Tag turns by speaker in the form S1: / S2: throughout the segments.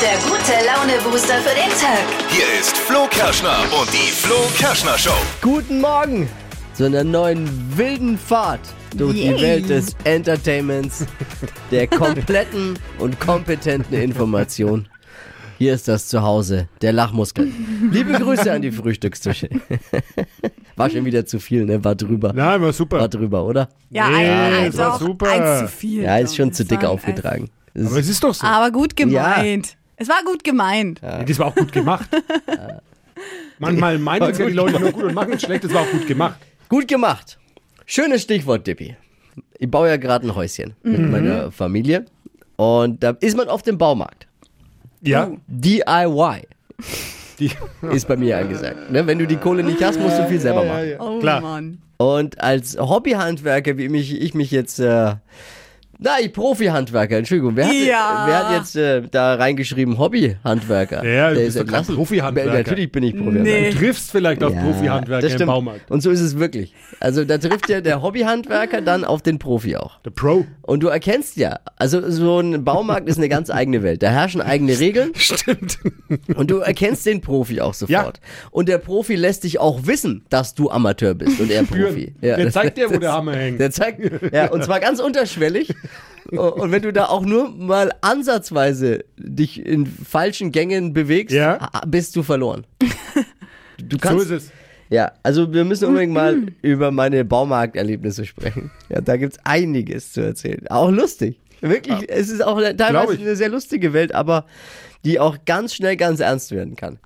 S1: der gute Laune-Booster für den Tag.
S2: Hier ist Flo Kerschner und die Flo Kerschner Show.
S3: Guten Morgen zu einer neuen wilden Fahrt durch die. Welt des Entertainments, der kompletten und kompetenten Information. Hier ist das Zuhause der Lachmuskel. Liebe Grüße an die Frühstückstische. War schon wieder zu viel, ne? War drüber.
S4: Nein, war super.
S3: War drüber, oder?
S5: Ja,
S4: Nee,
S5: ein,
S4: das war
S5: doch,
S4: super.
S5: eins zu viel.
S3: Ja, ist schon zu dick aufgetragen.
S4: Aber es ist doch so.
S5: Aber gut gemeint. Es war gut gemeint.
S4: Ja, Das war auch gut gemacht. Manchmal meinen es ja die Leute nur gut und machen es schlecht. Das war auch gut gemacht.
S3: Gut gemacht. Schönes Stichwort, Dippi. Ich baue ja gerade ein Häuschen mit meiner Familie. Und da ist man auf dem Baumarkt.
S4: Ja.
S3: DIY
S4: Die,
S3: ist bei mir angesagt. Ne? Wenn du die Kohle nicht hast, musst du viel selber
S4: ja,
S3: machen.
S4: ja,
S5: Oh
S4: Klar.
S5: Mann.
S3: Und als Hobbyhandwerker, wie mich, ich mich jetzt, äh, na, ich Profi-Handwerker, Entschuldigung, wer hat,
S5: Ja.
S3: wer hat jetzt äh, da reingeschrieben Hobby-Handwerker?
S4: Ja, du
S3: Der
S4: bist doch kein
S3: entlassen.
S4: Profi-Handwerker.
S3: Natürlich bin ich Profi-Handwerker.
S5: Nee.
S4: Du triffst vielleicht auf
S3: Ja,
S4: Profi-Handwerker im. Baumarkt.
S3: Und so ist es wirklich. Also da trifft ja der Hobbyhandwerker dann auf den Profi auch.
S4: Der Pro.
S3: Und du erkennst ja, also so ein Baumarkt ist eine ganz eigene Welt. Da herrschen eigene Regeln
S4: Stimmt.
S3: und du erkennst den Profi auch sofort. Und der Profi lässt dich auch wissen, dass du Amateur bist und er Profi. Ja,
S4: Der zeigt dir, wo der Hammer hängt.
S3: Der zeigt, ja, und zwar ganz unterschwellig. Und wenn du da auch nur mal ansatzweise dich in falschen Gängen bewegst,
S4: Ja.
S3: bist du verloren. Du
S4: So
S3: kannst,
S4: ist es.
S3: ja, also wir müssen unbedingt mal über meine Baumarkterlebnisse sprechen. Ja, da gibt's einiges zu erzählen. Auch lustig. Wirklich, es ist auch teilweise eine sehr lustige Welt, aber die auch ganz schnell ganz ernst werden kann.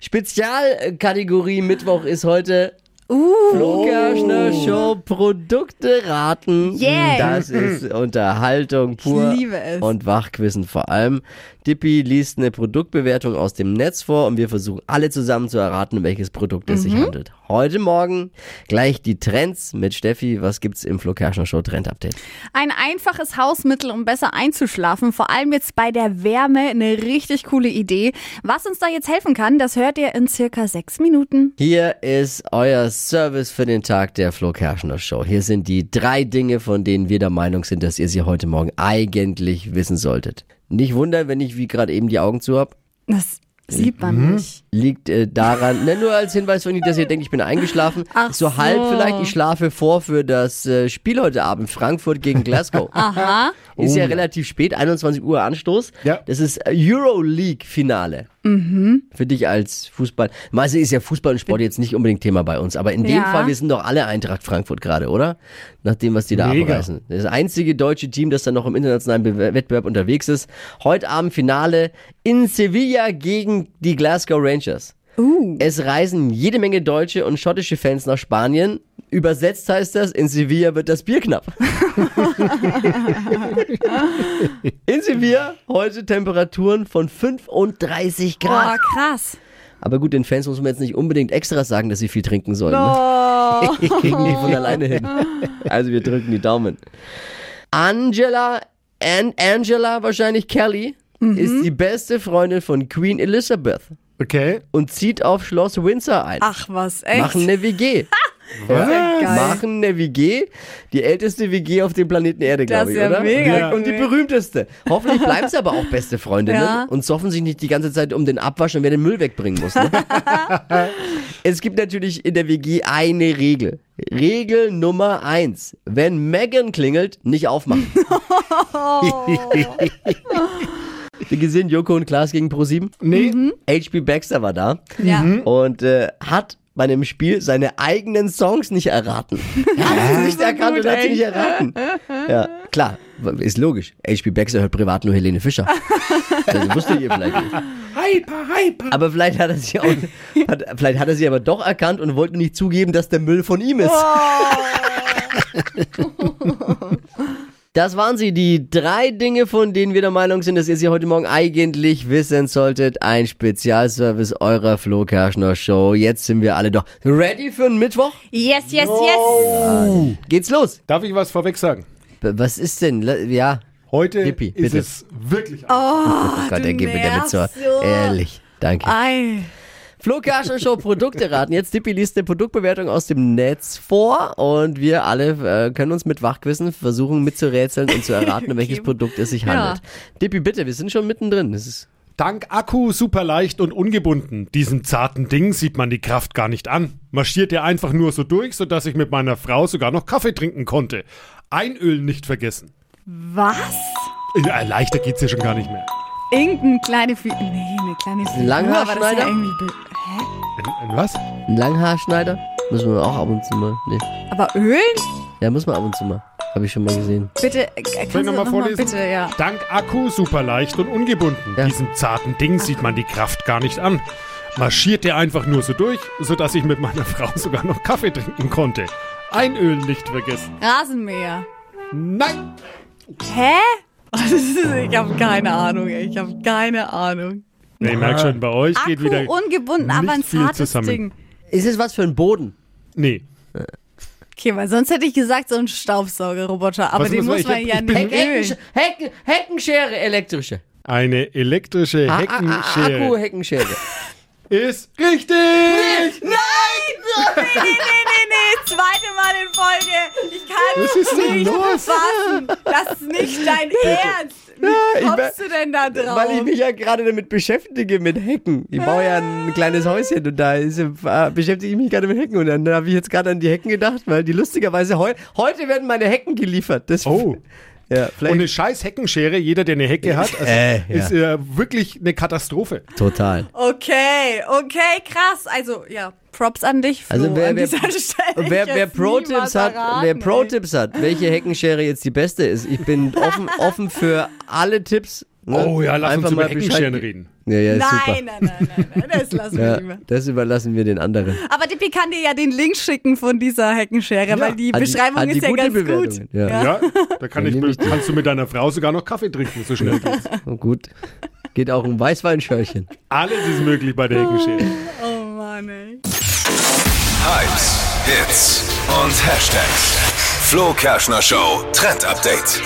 S3: Spezialkategorie Mittwoch ist heute Flo Kerschner Show Produkte raten.
S5: Yeah.
S3: Das ist Unterhaltung pur
S5: Ich liebe es.
S3: und Wachquissen vor allem. Dippi liest eine Produktbewertung aus dem Netz vor und wir versuchen alle zusammen zu erraten, um welches Produkt es
S5: Mhm.
S3: sich handelt. Heute Morgen gleich die Trends mit Steffi. Was gibt's im Flo Kerschner Show Trend Update?
S5: Ein einfaches Hausmittel, um besser einzuschlafen. Vor allem jetzt bei der Wärme eine richtig coole Idee. Was uns da jetzt helfen kann, das hört ihr in circa sechs Minuten.
S3: Hier ist euer Service für den Tag der Flo Kerschner Show. Hier sind die drei Dinge, von denen wir der Meinung sind, dass ihr sie heute Morgen eigentlich wissen solltet. Nicht wundern, wenn ich wie gerade eben die Augen zu hab.
S5: Das sieht man
S3: Mhm.
S5: nicht.
S3: Liegt äh, daran, ne, nur als Hinweis von Ihnen, dass ihr denkt, ich bin eingeschlafen.
S5: Ach
S3: so
S5: so.
S3: halb vielleicht, ich schlafe vor für das äh, Spiel heute Abend, Frankfurt gegen Glasgow.
S5: Aha.
S3: Ist ja relativ spät, 21 Uhr Anstoß.
S4: Ja.
S3: Das ist Euroleague-Finale.
S5: Mhm.
S3: Für dich als Fußball. Meistens ist ja Fußball und Sport jetzt nicht unbedingt Thema bei uns, aber in dem
S5: Ja.
S3: Fall, wir sind doch alle Eintracht Frankfurt gerade, oder? Nach dem, was die da
S4: Mega.
S3: abreißen. Das einzige deutsche Team, das dann noch im internationalen Be Wettbewerb unterwegs ist. Heute Abend Finale in Sevilla gegen die Glasgow Rangers.
S5: Uh.
S3: Es reisen jede Menge deutsche und schottische Fans nach Spanien. Übersetzt heißt das, in Sevilla wird das Bier knapp. in Sevilla heute Temperaturen von 35 Grad.
S5: Boah, krass.
S3: Aber gut, den Fans muss man jetzt nicht unbedingt extra sagen, dass sie viel trinken sollen. Ne?
S5: Oh.
S3: Kriegen die von alleine hin. Also wir drücken die Daumen. Angela, An Angela wahrscheinlich Kelly, ist die beste Freundin von Queen Elizabeth
S4: Okay.
S3: und zieht auf Schloss Windsor ein.
S5: Ach was, echt?
S3: Machen eine WG.
S4: Was?
S3: Machen eine WG. Die älteste WG auf dem Planeten Erde, glaube ich,
S5: ja
S3: oder?
S5: mega
S3: Ja. Und die berühmteste. Hoffentlich bleiben sie aber auch beste Freundinnen
S5: Ja.
S3: und soffen sich nicht die ganze Zeit um den Abwasch und wer den Müll wegbringen muss. Ne? es gibt natürlich in der WG eine Regel. Regel Nummer eins. Wenn Megan klingelt, nicht aufmachen. Wir gesehen Joko und Klaas gegen Pro7.
S4: Nee.
S3: HB Baxter war da
S5: Ja.
S3: und äh, hat bei einem Spiel seine eigenen Songs nicht erraten. Er hat sie nicht erkannt und hat sie nicht erraten. Ja, klar, ist logisch. HB Baxter hört privat nur Helene Fischer. Das wusstet ihr vielleicht nicht.
S4: Hyper, hyper.
S3: Aber vielleicht hat er sie auch, hat, vielleicht hat er sie aber doch erkannt und wollte nicht zugeben, dass der Müll von ihm ist. Das waren sie, die drei Dinge, von denen wir der Meinung sind, dass ihr sie heute Morgen eigentlich wissen solltet. Ein Spezialservice eurer Flo Kerschner Show. Jetzt sind wir alle doch ready für einen Mittwoch.
S5: Yes, yes, yes.
S3: Geht's los.
S4: Darf ich was vorweg sagen?
S3: B- Was ist denn? Ja.
S4: Heute
S3: Dippi,
S4: ist
S3: bitte.
S4: es wirklich
S3: Oh Gott,
S5: du
S3: der geht mir damit so. Ehrlich. Danke.
S5: Ei.
S3: Flo Kerschner Show Produkte raten. Jetzt Dippi liest eine Produktbewertung aus dem Netz vor und wir alle äh, können uns mit Wachquissen versuchen mitzurätseln und zu erraten, um welches Produkt es sich
S5: Ja.
S3: handelt. Dippi, bitte, wir sind schon mittendrin. Das ist
S4: Dank Akku super leicht und ungebunden. Diesem zarten Ding sieht man die Kraft gar nicht an. Marschiert er einfach nur so durch, sodass ich mit meiner Frau sogar noch Kaffee trinken konnte. Einölen nicht vergessen.
S5: Was?
S4: Ja, leichter geht's ja schon gar nicht mehr.
S5: Irgendeine kleine Figur. Nee, eine kleine Figur.
S3: Langhaarschneider?
S5: aber das ist ja Hä?
S4: Ein, ein was?
S3: Ein Langhaarschneider? Müssen wir auch ab und zu mal. Nee.
S5: Aber ölen?
S3: Ja, muss man ab und zu mal. Habe ich schon mal gesehen.
S5: Bitte, äh, kannst
S4: Soll
S5: du
S4: ich nochmal
S5: noch mal
S4: vorlesen?
S5: bitte, ja.
S4: Dank Akku super leicht und ungebunden.
S3: Ja.
S4: Diesem zarten Ding sieht man die Kraft gar nicht an. Marschiert er einfach nur so durch, sodass ich mit meiner Frau sogar noch Kaffee trinken konnte. Einölen nicht vergessen.
S5: Rasenmäher.
S4: Nein!
S5: Hä? Ist- Ich habe keine Ahnung. Ich habe keine Ahnung.
S4: Nee, ich merk schon, bei euch geht
S5: Akku
S4: wieder
S5: ungebunden, aber ein
S4: nicht viel
S5: zartes
S4: zusammen.
S5: Ding.
S3: Ist es was für ein Boden?
S4: Nee.
S5: Okay, weil sonst hätte ich gesagt, so ein Staubsaugerroboter. Aber
S4: Was
S5: den
S4: muss
S5: muss
S4: man-
S5: man
S4: ich
S5: ja
S4: hab- ich
S5: nicht.
S3: Heckensch Hecken Heckenschere, elektrische.
S4: Eine elektrische
S3: Ah, ah, ah,
S4: Heckenschere
S3: Akku-Heckenschere.
S4: ist richtig!
S5: Nein! Nee, nee, nee, nee, nee. Zweite Mal in Folge. Ich kann
S4: Was ist denn
S5: nicht
S4: los?
S5: fassen. Das ist nicht dein Ernst. Wie
S3: ich
S5: kommst du denn da drauf?
S3: Weil ich mich ja gerade damit beschäftige, mit Hecken. Ich baue ja ein kleines Häuschen und da ist, äh, beschäftige ich mich gerade mit Hecken. Und dann habe ich jetzt gerade an die Hecken gedacht, weil die lustigerweise heu heute werden meine Hecken geliefert. Das,
S4: Oh.
S3: Ja,
S4: Und eine scheiß Heckenschere, jeder, der eine Hecke hat, also
S3: Äh, ja.
S4: ist äh, wirklich eine Katastrophe.
S3: Total.
S5: Okay, okay, krass. Also, ja, Props an dich, Flo.
S3: Also wer,
S5: an
S3: wer,
S5: dieser Stelle.
S3: wer, wer Pro-Tipps hat, wer. Pro-Tipps hat, welche Heckenschere jetzt die beste ist, ich bin offen, offen für alle Tipps. ne?
S4: Oh ja, lass
S3: Einfach
S4: uns über Heckenscheren reden.
S3: Ja, ja,
S5: Nein,
S3: super.
S5: nein, nein, nein, nein, das lassen wir
S3: Ja,
S5: lieber.
S3: das überlassen wir den anderen.
S5: Aber Dippi kann dir ja den Link schicken von dieser Heckenschere, weil die
S3: die-
S5: Beschreibung
S3: die
S5: ist ja
S3: gute
S5: ganz gut.
S3: Bewertungen, ja.
S4: Ja, da kann ich,
S3: ich die.
S4: kannst du mit deiner Frau sogar noch Kaffee trinken, so schnell geht's.
S3: Oh, gut. Geht auch um Weißweinschörchen.
S4: Alles ist möglich bei der Heckenschere.
S5: Oh Mann, ey.
S2: Hypes, Hits und Hashtags. Flo Kerschner Show Trend Update.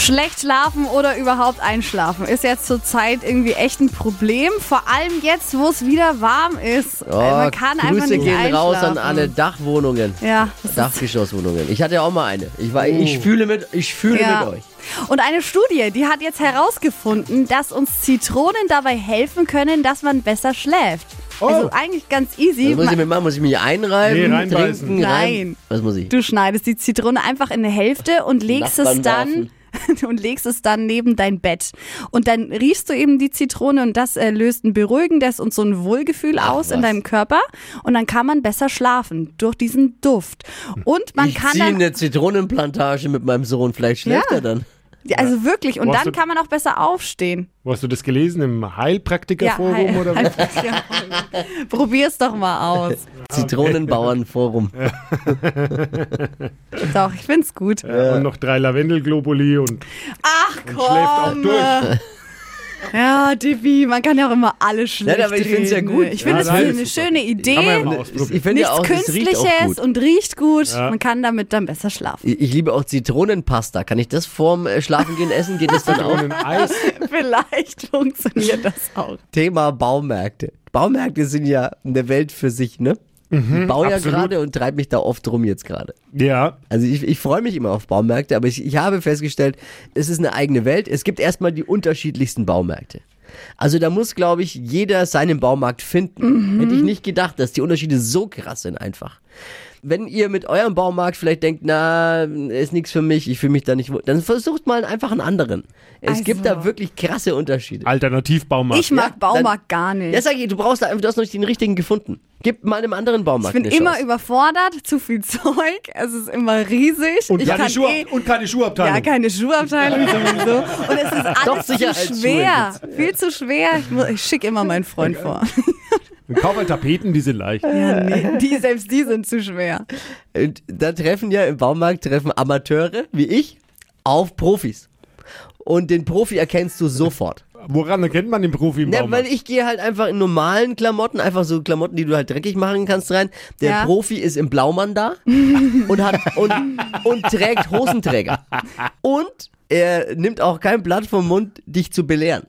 S5: Schlecht schlafen oder überhaupt einschlafen ist jetzt zurzeit irgendwie echt ein Problem. Vor allem jetzt, wo es wieder warm ist.
S3: Oh,
S5: Man kann
S3: Grüße
S5: einfach nicht
S3: gehen
S5: einschlafen.
S3: raus an alle Dachwohnungen.
S5: Ja,
S3: Dachgeschosswohnungen. Ich hatte ja auch mal eine. Ich, war, ich fühle mit, ich fühle
S5: Ja.
S3: mit euch.
S5: Und eine Studie, die hat jetzt herausgefunden, dass uns Zitronen dabei helfen können, dass man besser schläft.
S4: Oh.
S5: Also eigentlich ganz easy.
S3: Was muss ich mit machen? Muss ich mich einreiben?
S4: Nee, reinbeißen.
S3: Trinken,
S5: Nein.
S3: Rein? Was muss ich?
S5: Du schneidest die Zitrone einfach in eine Hälfte und legst es dann
S3: werfen.
S5: und legst es dann neben dein Bett. Und dann riechst du eben die Zitrone und das äh, löst ein beruhigendes und so ein Wohlgefühl aus in
S3: was.
S5: deinem Körper und dann kann man besser schlafen durch diesen Duft. Und man
S3: ich
S5: kann
S3: ziehe
S5: dann
S3: eine Zitronenplantage mit meinem Sohn. Vielleicht schläft
S5: Ja.
S3: er dann.
S5: Also wirklich und dann
S4: du-
S5: kann man auch besser aufstehen.
S4: Wo hast du das gelesen? Im Heilpraktikerforum
S5: hi-
S4: oder was?
S5: ja. Probier's doch mal aus.
S3: Zitronenbauernforum.
S5: Doch, ich find's gut.
S4: Ja, und noch drei Lavendelglobuli und
S5: Ach
S4: schläft auch
S5: komm.
S4: durch.
S5: Ja, Divi, man kann ja auch immer alles schlecht
S3: aber ich find's ja
S5: reden,
S3: gut.
S5: ne? Ich finde,
S4: Ja,
S5: es
S4: nein,
S5: eine schöne Idee.
S4: Kann man ja mal
S3: Ich
S4: ausprobieren.
S3: finde ja
S5: Nichts
S3: auch, es riecht auch
S5: Künstliches
S3: gut.
S5: und riecht gut.
S4: Ja.
S5: Man kann damit dann besser schlafen.
S3: Ich ich liebe auch Zitronenpasta. Kann ich das vorm äh, Schlafengehen essen? Geht das dann auch?
S4: Ein Eis.
S5: Vielleicht funktioniert das auch.
S3: Thema Baumärkte. Baumärkte sind ja eine Welt für sich, ne? Ich baue ja gerade und treibe mich da oft rum jetzt gerade.
S4: Ja,
S3: Also ich, ich freue mich immer auf Baumärkte, aber ich, ich habe festgestellt, es ist eine eigene Welt. Es gibt erstmal die unterschiedlichsten Baumärkte. Also da muss, glaube ich, jeder seinen Baumarkt finden. Hätte ich nicht gedacht, dass die Unterschiede so krass sind einfach. Wenn ihr mit eurem Baumarkt vielleicht denkt, na, ist nichts für mich, ich fühle mich da nicht wohl, dann versucht mal einfach einen anderen. Es
S5: Also-
S3: gibt da wirklich krasse Unterschiede.
S4: Alternativbaumarkt.
S5: Ich mag
S3: Ja,
S5: Baumarkt gar nicht.
S3: Ja, sag ich, du brauchst da einfach, du hast noch nicht den richtigen gefunden. Gib mal einem anderen
S5: ich
S3: Baumarkt
S5: bin
S3: eine
S5: immer
S3: Chance.
S5: überfordert, zu viel Zeug, es ist immer riesig.
S4: und,
S5: ich
S4: keine
S5: kann
S4: Schuhe,
S5: eh,
S4: und keine Schuhabteilung.
S5: ja, keine Schuhabteilung sowieso. Und es ist
S3: Doch,
S5: alles zu schwer. Viel zu schwer. Ich, ich schicke immer meinen Freund vor.
S4: Und kauf halt Tapeten, die sind leicht.
S5: Ja, nee, die, selbst die sind zu schwer.
S3: Und da treffen ja im Baumarkt treffen Amateure wie ich auf Profis. Und den Profi erkennst du sofort.
S4: Woran erkennt man den Profi im
S3: Ja, weil ich gehe halt einfach in normalen Klamotten, einfach so Klamotten, die du halt dreckig machen kannst rein. Der
S5: Ja.
S3: Profi ist im Blaumann da und hat und, und trägt Hosenträger. Und er nimmt auch kein Blatt vom Mund, dich zu belehren.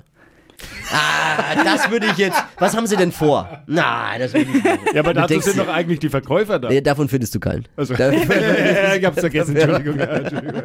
S3: Ah, das würde ich jetzt. Was haben Sie denn vor? Na, das würde ich nicht.
S4: ja, aber dazu sind doch eigentlich die Verkäufer da.
S3: Nee, davon findest du keinen.
S4: Also-
S3: Davon findest du
S4: ich hab's vergessen, Entschuldigung. Ja, Entschuldigung.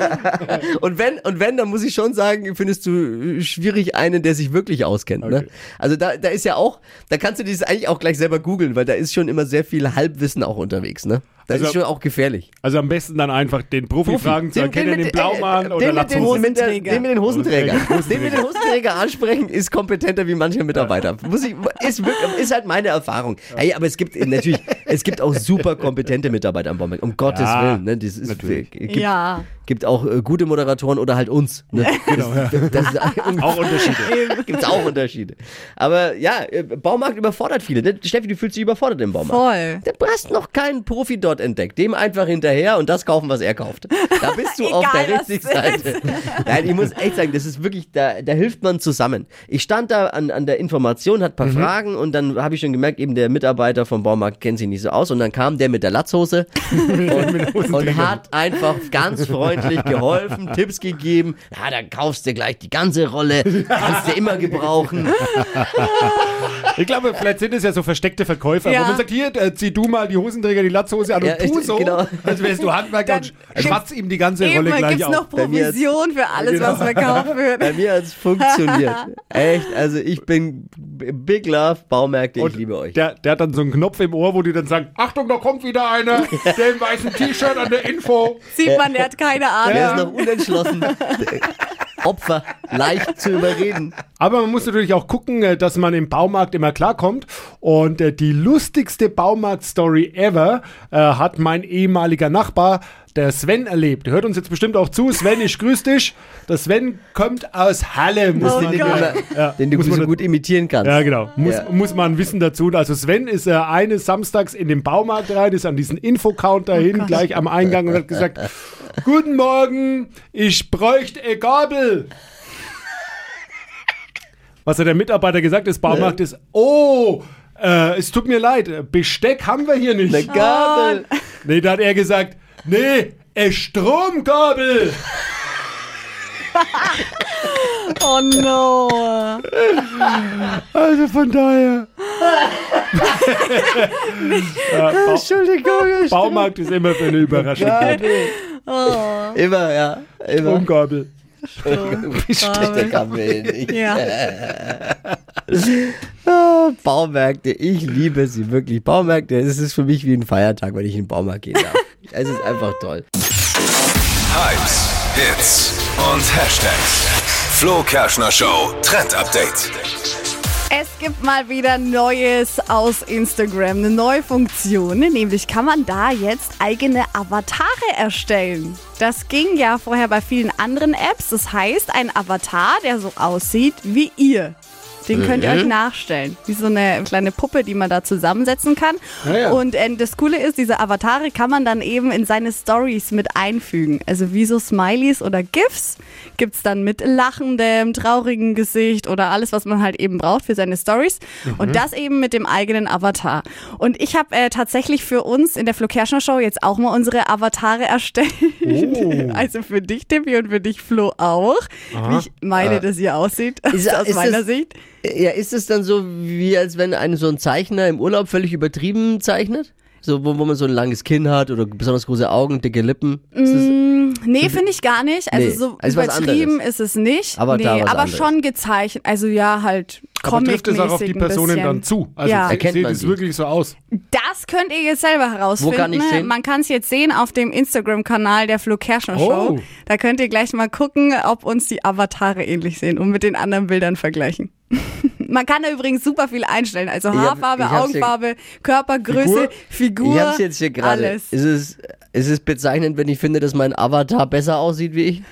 S3: Und wenn, und wenn, dann muss ich schon sagen, findest du schwierig einen, der sich wirklich auskennt. Ne?
S4: Okay.
S3: Also da, da ist ja auch, da kannst du dieses eigentlich auch gleich selber googeln, weil da ist schon immer sehr viel Halbwissen auch unterwegs. Ne? Das ist
S4: Also-
S3: schon auch gefährlich.
S4: Also am besten dann einfach den Profi, fragen zu erkennen, den Blaumann
S3: äh,
S4: oder
S3: den mit, den, mit, der, den mit den Hosenträger.
S4: Hosenträger.
S3: Den mit den Hosenträger ansprechen ist kompetenter wie mancher Mitarbeiter. Muss ich, ist, wirklich, ist halt meine Erfahrung. Hey, aber es gibt natürlich, es gibt auch super kompetente Mitarbeiter am Baumarkt. Um Gottes
S4: Ja,
S3: Willen. Ne? Das ist,
S4: natürlich.
S3: Gibt,
S5: Ja.
S3: Gibt auch äh, gute Moderatoren oder halt uns. Ne?
S4: Genau, ja.
S3: Das ist
S4: Auch Unterschiede.
S3: Gibt es auch Unterschiede. Aber ja, äh, Baumarkt überfordert viele. Ne? Steffi, du fühlst dich überfordert im Baumarkt.
S5: Voll.
S3: Du hast noch keinen Profi dort entdeckt. Dem einfach hinterher und das kaufen, was er kauft. Da bist du auf
S5: Egal,
S3: der
S5: was
S3: richtigen Seite. Nein, ich muss echt sagen, das ist wirklich, da, da hilft man zusammen. Ich stand da an, an der Information, hat ein paar Fragen und dann habe ich schon gemerkt, eben der Mitarbeiter vom Baumarkt kennt sich nicht so aus und dann kam der mit der Latzhose und, und hat einfach ganz freundlich geholfen, Tipps gegeben. Ja, dann kaufst du gleich die ganze Rolle, kannst du immer gebrauchen.
S4: Ich glaube, vielleicht sind es ja so versteckte Verkäufer,
S5: Ja.
S4: wo man sagt, hier, äh, zieh du mal die Hosenträger, die Latzhose an
S3: Ja,
S4: und tu
S3: echt,
S4: so,
S3: genau.
S4: als wärst du Handwerker und schwatz ihm die ganze
S5: Eben,
S4: Rolle gleich
S5: gibt's
S4: auf.
S5: noch
S3: Bei mir jetzt-
S5: Provision für alles, was verkauft wird.
S3: Bei mir hat es funktioniert. Echt, also ich bin Big Love Baumärkte, ich
S4: Und
S3: liebe euch.
S4: Der, der hat dann so einen Knopf im Ohr, wo die dann sagen, Achtung, da kommt wieder einer, der im weißen T-Shirt an der Info.
S5: Sieht man, der hat keine
S3: Der
S5: Ahnung.
S3: ist noch unentschlossen. Opfer, leicht zu überreden.
S4: Aber man muss natürlich auch gucken, äh, dass man im Baumarkt immer klarkommt. Und äh, die lustigste Baumarkt-Story ever äh, hat mein ehemaliger Nachbar, der Sven, erlebt. Hört uns jetzt bestimmt auch zu. Sven, ich grüß dich. Der Sven kommt aus Halle. Muss
S5: Oh
S3: den, du,
S5: Gott.
S3: immer-
S4: Ja,
S3: den du
S4: muss
S3: so
S4: man-
S3: gut imitieren kannst.
S4: Ja, genau. Muss,
S3: Ja.
S4: muss man wissen dazu. Also Sven ist äh, eines Samstags in den Baumarkt rein, ist an diesen Infocounter hin, gleich am Eingang und hat gesagt, Guten Morgen, ich bräuchte eine Gabel. Was hat der Mitarbeiter gesagt des Baumarktes? ist, oh, äh, es tut mir leid, Besteck haben wir hier nicht.
S3: Eine Gabel.
S4: Nee, da hat er gesagt, nee, eine Stromgabel.
S5: Oh no.
S4: Also von daher. ja, Bau
S3: Entschuldigung.
S4: Baumarkt ist immer für eine Überraschung.
S3: Oh. Immer, ja. Immer.
S4: Stromgabel.
S3: Nicht.
S5: Ja.
S3: Ah, Baumärkte, ich liebe sie wirklich. Baumärkte, es ist für mich wie ein Feiertag, wenn ich in den Baumarkt gehen darf. es ist einfach toll.
S2: Hypes, Hits und Hashtags. Flo Kerschner Show Trend Update.
S5: Es gibt mal wieder Neues aus Instagram, eine neue Funktion, nämlich kann man da jetzt eigene Avatare erstellen. Das ging ja vorher bei vielen anderen Apps. Das heißt, ein Avatar, der so aussieht wie ihr. Den könnt ihr euch nachstellen. Wie so eine kleine Puppe, die man da zusammensetzen kann.
S4: Ja, ja.
S5: Und äh, das Coole ist, diese Avatare kann man dann eben in seine Stories mit einfügen. Also wie so Smileys oder GIFs gibt's dann mit lachendem, traurigem Gesicht oder alles, was man halt eben braucht für seine Stories. Und das eben mit dem eigenen Avatar. Und ich habe äh, tatsächlich für uns in der Flo Kerschner Show jetzt auch mal unsere Avatare erstellt. Also für dich, Tippi, und für dich, Flo, auch. Wie ich meine, dass ihr aussieht,
S3: Ist-
S5: aus
S3: ist
S5: meiner
S3: das-
S5: Sicht.
S3: Ja, ist es dann so, wie als wenn ein so ein Zeichner im Urlaub völlig übertrieben zeichnet? So, wo, wo man so ein langes Kinn hat oder besonders große Augen, dicke Lippen. Ist das,
S5: Nee, finde ich gar nicht. Also
S3: Nee,
S5: so
S3: also
S5: übertrieben ist es nicht.
S3: Avatar
S5: nee, aber
S3: anderes.
S5: schon gezeichnet. Also ja, halt
S4: Aber trifft es auch auf die Personen dann zu? Also
S5: ja.
S3: Erkennt
S4: sieht
S3: man
S4: es
S3: die?
S4: wirklich so aus?
S5: Das könnt ihr jetzt selber herausfinden.
S3: Wo kann ich's sehen?
S5: Man kann es jetzt sehen auf dem Instagram-Kanal der Flo Kerschner
S4: Oh.
S5: Show. Da könnt ihr gleich mal gucken, ob uns die Avatare ähnlich sehen und mit den anderen Bildern vergleichen. Man kann da übrigens super viel einstellen. Also
S3: hab-
S5: Haarfarbe,
S3: ich hab's hier-
S5: Augenfarbe, Körpergröße, Figur.
S3: ich hab's jetzt hier gerade.
S5: Alles.
S3: Ist es, ist es bezeichnend, wenn ich finde, dass mein Avatar besser aussieht wie ich?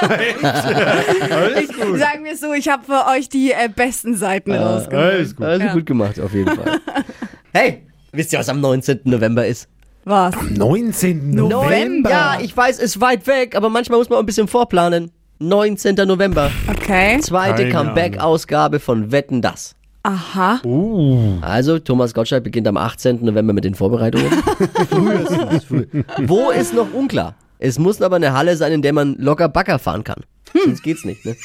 S4: Gut.
S5: Sagen wir so, ich habe für euch die äh, besten Seiten rausgeholt.
S4: Alles gut.
S3: Also
S5: Ja.
S3: gut gemacht, auf jeden Fall. hey, wisst ihr, was am 19. November ist?
S5: Was?
S4: 19. November.
S3: Ja, ich weiß, ist weit weg, aber manchmal muss man auch ein bisschen vorplanen. 19. November,
S5: Okay.
S3: zweite
S4: Keine
S3: Comeback-Ausgabe von Wetten, das.
S5: Aha.
S4: Uh,
S3: Also, Thomas Gottschalk beginnt am 18. November mit den Vorbereitungen. Frühestens. Früh. Wo ist noch unklar? Es muss aber eine Halle sein, in der man locker Bagger fahren kann. Sonst geht's nicht. Ne?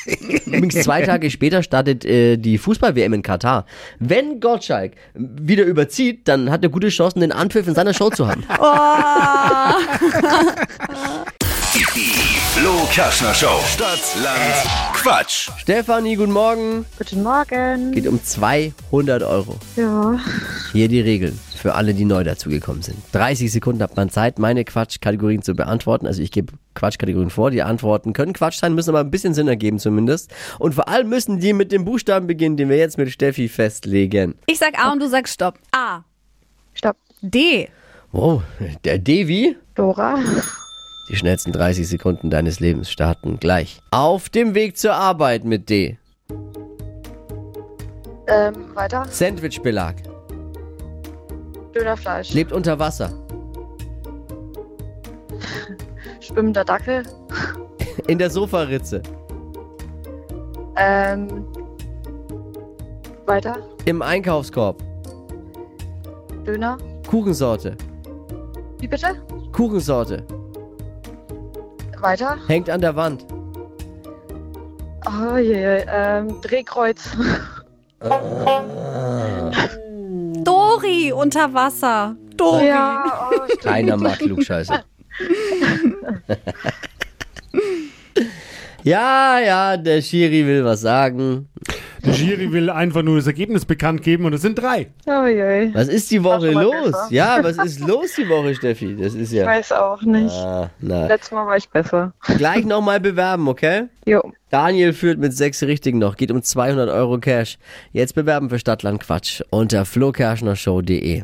S3: Übrigens, zwei Tage später startet äh, die Fußball-WM in katar. Wenn Gottschalk wieder überzieht, dann hat er gute Chancen, den Anpfiff in seiner Show zu haben.
S2: Die Flo Kerschner Show. Stadt, Land, Quatsch.
S3: Stefanie, guten Morgen.
S6: Guten Morgen.
S3: Geht um 200 Euro.
S6: Ja.
S3: Hier die Regeln für alle, die neu dazugekommen sind. 30 Sekunden hat man Zeit, meine Quatschkategorien zu beantworten. Also ich gebe Quatschkategorien vor. Die Antworten können Quatsch sein, müssen aber ein bisschen Sinn ergeben zumindest. Und vor allem müssen die mit dem Buchstaben beginnen, den wir jetzt mit Steffi festlegen.
S5: Ich sag A und du sagst Stopp. A.
S6: Stopp.
S5: D.
S3: Wow, der Devi.
S6: Dora.
S3: Die schnellsten 30 Sekunden deines Lebens starten gleich. Auf dem Weg zur Arbeit mit D.
S6: Ähm, weiter.
S3: Sandwichbelag.
S6: Dönerfleisch.
S3: Lebt unter Wasser.
S6: Schwimmender Dackel.
S3: In der Sofaritze.
S6: Ähm, weiter.
S3: Im Einkaufskorb.
S6: Döner.
S3: Kuchensorte.
S6: Wie bitte?
S3: Kuchensorte.
S6: Weiter.
S3: Hängt an der Wand.
S6: Oh je, je. Ähm, Drehkreuz.
S5: Dori unter Wasser. Dori.
S6: ja, oh.
S3: Keiner mag Klugscheiße. ja, ja, der Schiri will was sagen.
S4: Der Jury will einfach nur das Ergebnis bekannt geben und es sind drei.
S6: Oh je.
S3: Was ist die Woche los?
S6: besser.
S3: Ja, was ist los die Woche, Steffi? Das ist
S6: Ich
S3: ja.
S6: weiß auch nicht.
S3: Ah, na.
S6: Letztes Mal war ich besser.
S3: Gleich nochmal bewerben, okay?
S6: Jo.
S3: Daniel führt mit sechs Richtigen noch, geht um 200 Euro Cash. Jetzt bewerben für Stadtland Quatsch unter flokerschnershow.de.